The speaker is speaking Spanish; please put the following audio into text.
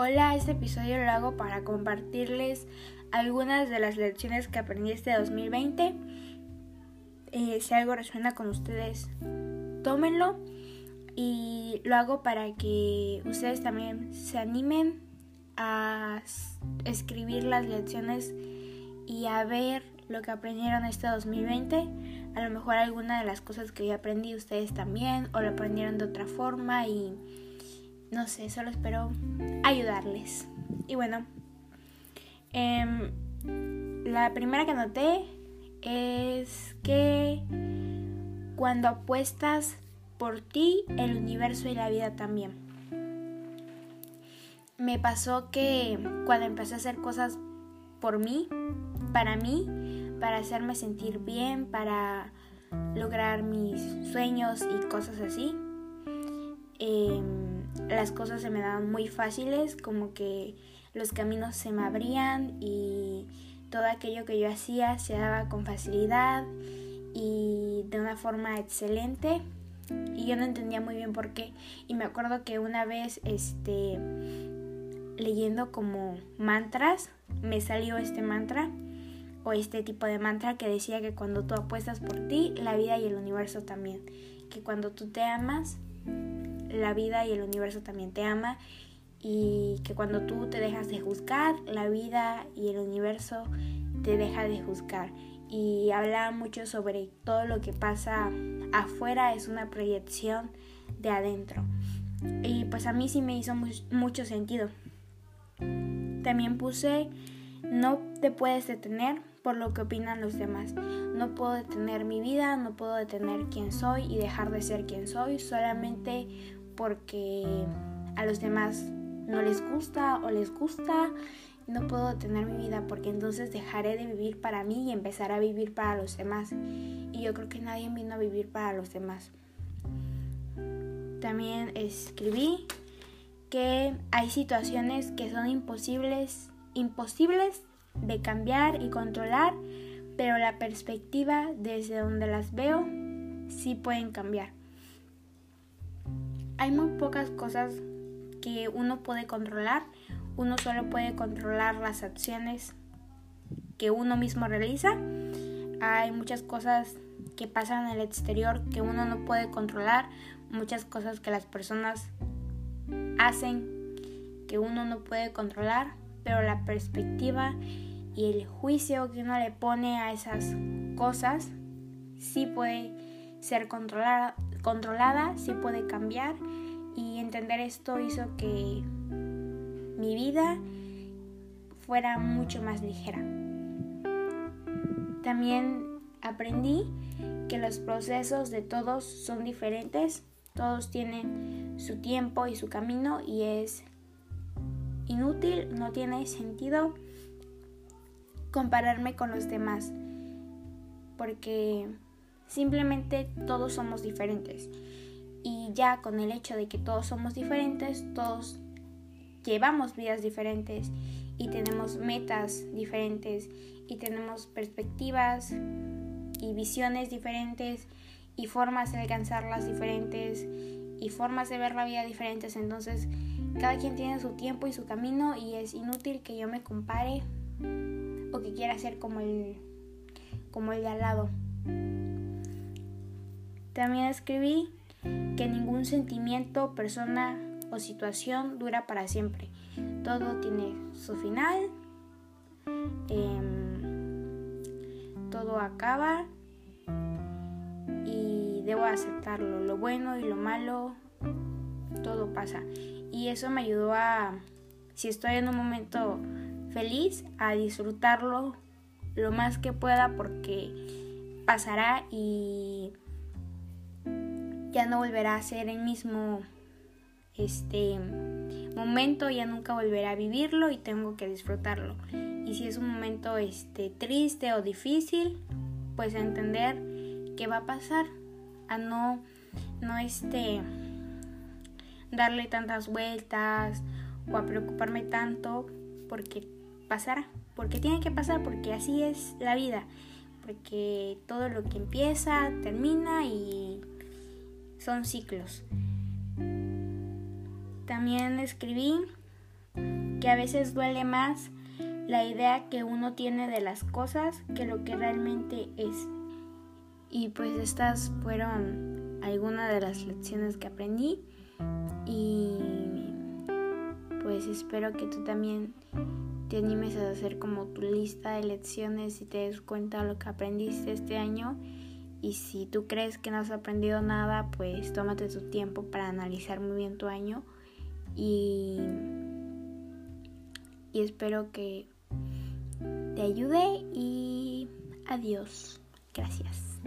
Hola, este episodio lo hago para compartirles algunas de las lecciones que aprendí este 2020. Eh, si algo resuena con ustedes, tómenlo. Y lo hago para que ustedes también se animen a escribir las lecciones y a ver lo que aprendieron este 2020. A lo mejor alguna de las cosas que yo aprendí ustedes también o lo aprendieron de otra forma y no sé, solo espero ayudarles. Y bueno, em, la primera que noté es que cuando apuestas por ti, el universo y la vida también. Me pasó que cuando empecé a hacer cosas por mí, para mí, para hacerme sentir bien, para lograr mis sueños y cosas así, eh, las cosas se me daban muy fáciles, como que los caminos se me abrían y todo aquello que yo hacía se daba con facilidad y de una forma excelente. Y yo no entendía muy bien por qué. Y me acuerdo que una vez este leyendo como mantras me salió este mantra o este tipo de mantra que decía que cuando tú apuestas por ti la vida y el universo también. Que cuando tú te amas la vida y el universo también te ama y que cuando tú te dejas de juzgar, la vida y el universo te deja de juzgar. Y habla mucho sobre todo lo que pasa afuera es una proyección de adentro. Y pues a mí sí me hizo mucho sentido. También puse, no te puedes detener por lo que opinan los demás. No puedo detener mi vida, no puedo detener quién soy y dejar de ser quien soy solamente porque a los demás no les gusta o les gusta. No puedo detener mi vida porque entonces dejaré de vivir para mí y empezaré a vivir para los demás. Y yo creo que nadie vino a vivir para los demás. También escribí que hay situaciones que son imposibles, imposibles de cambiar y controlar, pero la perspectiva desde donde las veo sí pueden cambiar. Hay muy pocas cosas que uno puede controlar, uno solo puede controlar las acciones que uno mismo realiza. Hay muchas cosas que pasan en el exterior que uno no puede controlar, muchas cosas que las personas hacen que uno no puede controlar, pero la perspectiva y el juicio que uno le pone a esas cosas sí puede ser controlada, controlada sí puede cambiar y entender esto hizo que mi vida fuera mucho más ligera. También aprendí que los procesos de todos son diferentes, todos tienen su tiempo y su camino y es inútil, no tiene sentido compararme con los demás, porque simplemente todos somos diferentes. Y ya con el hecho de que todos somos diferentes, todos llevamos vidas diferentes y tenemos metas diferentes y tenemos perspectivas y visiones diferentes y formas de alcanzarlas diferentes y formas de ver la vida diferentes. Entonces, cada quien tiene su tiempo y su camino y es inútil que yo me compare o que quiera ser como el, como el de al lado. También escribí que ningún sentimiento, persona o situación dura para siempre. Todo tiene su final, em, todo acaba y debo aceptarlo. Lo bueno y lo malo, todo pasa. Y eso me ayudó a, si estoy en un momento feliz a disfrutarlo lo más que pueda porque pasará y ya no volverá a ser el mismo este momento, ya nunca volverá a vivirlo y tengo que disfrutarlo. Y si es un momento este triste o difícil, pues a entender qué va a pasar, a no no este darle tantas vueltas o a preocuparme tanto porque pasará, porque tiene que pasar, porque así es la vida, porque todo lo que empieza termina y son ciclos. También escribí que a veces duele más la idea que uno tiene de las cosas que lo que realmente es. Y pues estas fueron algunas de las lecciones que aprendí y pues espero que tú también te animes a hacer como tu lista de lecciones y te des cuenta de lo que aprendiste este año. Y si tú crees que no has aprendido nada, pues tómate tu tiempo para analizar muy bien tu año. Y, y espero que te ayude y adiós. Gracias.